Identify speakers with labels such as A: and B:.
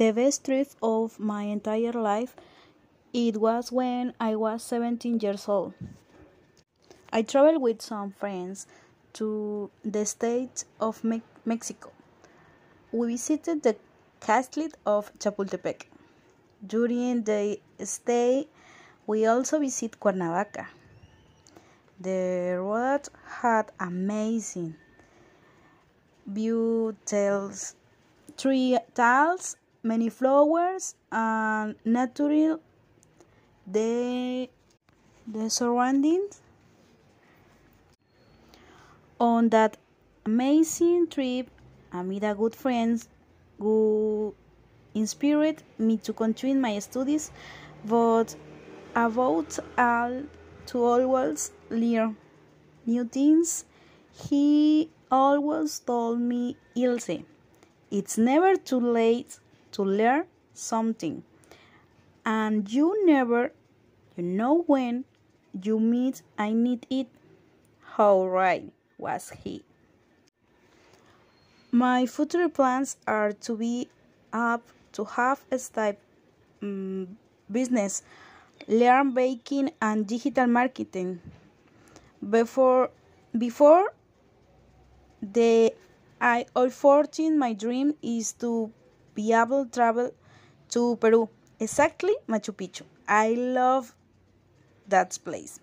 A: The best trip of my entire life it was when I was 17 years old. I traveled with some friends to the state of Me- Mexico. We visited the castle of Chapultepec. During the stay, we also visit Cuernavaca. The road had amazing view tells tiles, many flowers, and natural the the surroundings. On that amazing trip, I met a good friends who inspired me to continue my studies, but about all to always learn new things. He always told me, Ilse, it's never too late to learn something, and you never, you know when you meet, I need it. How right was he? My future plans are to be up to have a step um, business, learn baking and digital marketing. Before before the I of 14 my dream is to be able to travel to Peru, exactly Machu Picchu. I love that place.